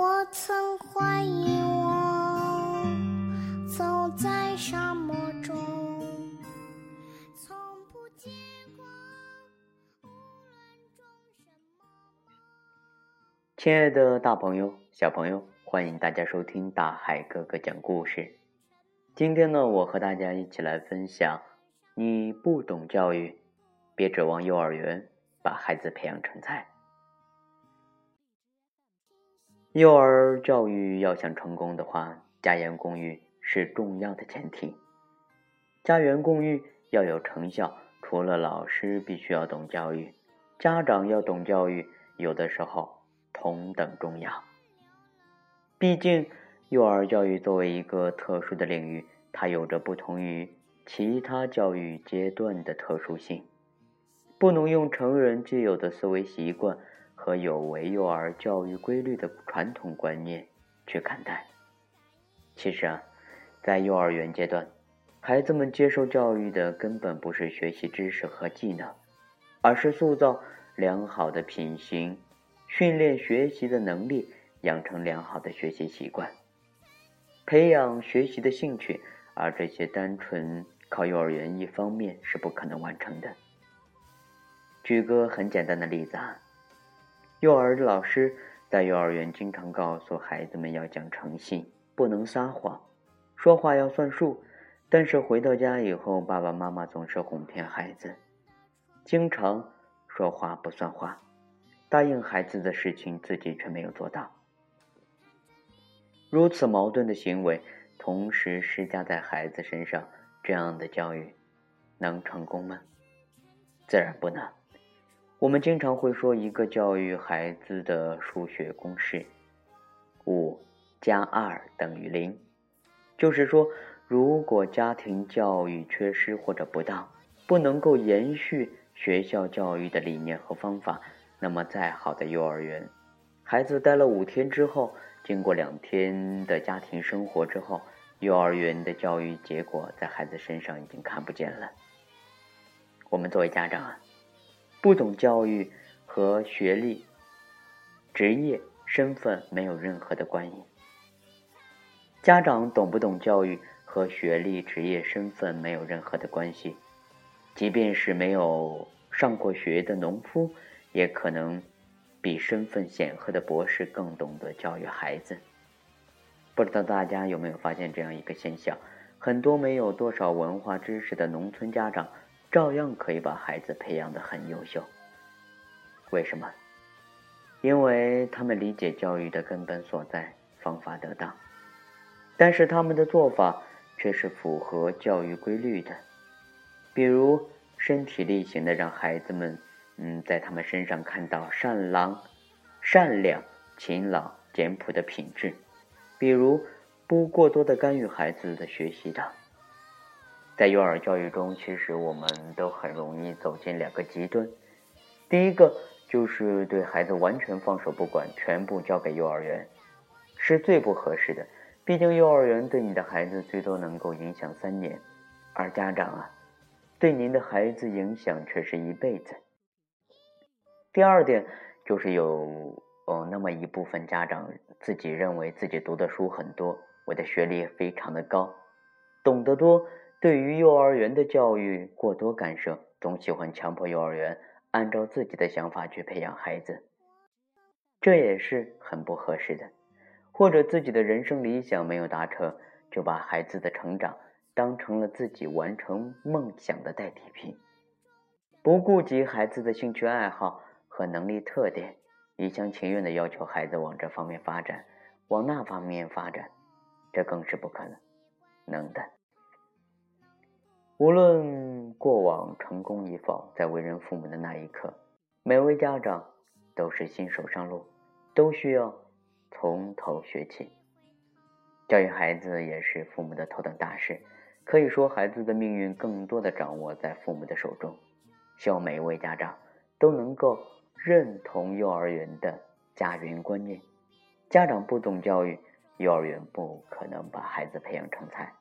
我曾怀疑我走在沙漠中，从不见过无论种什么。亲爱的大朋友、小朋友，欢迎大家收听大海哥哥讲故事。今天呢，我和大家一起来分享：你不懂教育，别指望幼儿园把孩子培养成才。幼儿教育要想成功的话，家园共育是重要的前提。家园共育要有成效，除了老师必须要懂教育，家长要懂教育，有的时候同等重要。毕竟，幼儿教育作为一个特殊的领域，它有着不同于其他教育阶段的特殊性，不能用成人既有的思维习惯。和有违幼儿教育规律的传统观念去看待。其实啊，在幼儿园阶段，孩子们接受教育的根本不是学习知识和技能，而是塑造良好的品行，训练学习的能力，养成良好的学习习惯，培养学习的兴趣。而这些单纯靠幼儿园一方面是不可能完成的。举个很简单的例子啊。幼儿的老师在幼儿园经常告诉孩子们要讲诚信，不能撒谎，说话要算数。但是回到家以后，爸爸妈妈总是哄骗孩子，经常说话不算话，答应孩子的事情自己却没有做到。如此矛盾的行为同时施加在孩子身上，这样的教育能成功吗？自然不能。我们经常会说一个教育孩子的数学公式：五加二等于零。就是说，如果家庭教育缺失或者不当，不能够延续学校教育的理念和方法，那么再好的幼儿园，孩子待了五天之后，经过两天的家庭生活之后，幼儿园的教育结果在孩子身上已经看不见了。我们作为家长啊。不懂教育和学历、职业、身份没有任何的关系。家长懂不懂教育和学历、职业、身份没有任何的关系。即便是没有上过学的农夫，也可能比身份显赫的博士更懂得教育孩子。不知道大家有没有发现这样一个现象：很多没有多少文化知识的农村家长。照样可以把孩子培养的很优秀。为什么？因为他们理解教育的根本所在，方法得当，但是他们的做法却是符合教育规律的。比如身体力行的让孩子们，嗯，在他们身上看到善良、善良、勤劳、简朴的品质；比如不过多的干预孩子的学习等。在幼儿教育中，其实我们都很容易走进两个极端。第一个就是对孩子完全放手不管，全部交给幼儿园，是最不合适的。毕竟幼儿园对你的孩子最多能够影响三年，而家长啊，对您的孩子影响却是一辈子。第二点就是有哦那么一部分家长自己认为自己读的书很多，我的学历非常的高，懂得多。对于幼儿园的教育过多干涉，总喜欢强迫幼儿园按照自己的想法去培养孩子，这也是很不合适的。或者自己的人生理想没有达成，就把孩子的成长当成了自己完成梦想的代替品，不顾及孩子的兴趣爱好和能力特点，一厢情愿的要求孩子往这方面发展，往那方面发展，这更是不可能能的。无论过往成功与否，在为人父母的那一刻，每位家长都是新手上路，都需要从头学起。教育孩子也是父母的头等大事，可以说孩子的命运更多的掌握在父母的手中。希望每一位家长都能够认同幼儿园的家园观念。家长不懂教育，幼儿园不可能把孩子培养成才，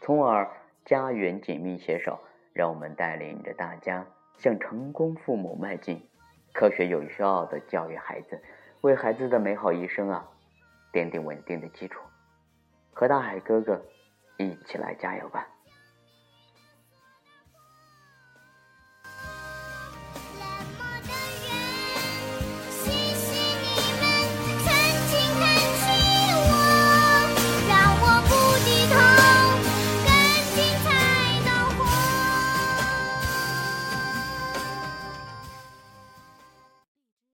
从而。家园紧密携手，让我们带领着大家向成功父母迈进，科学有效的教育孩子，为孩子的美好一生啊奠定稳定的基础。和大海哥哥一起来加油吧！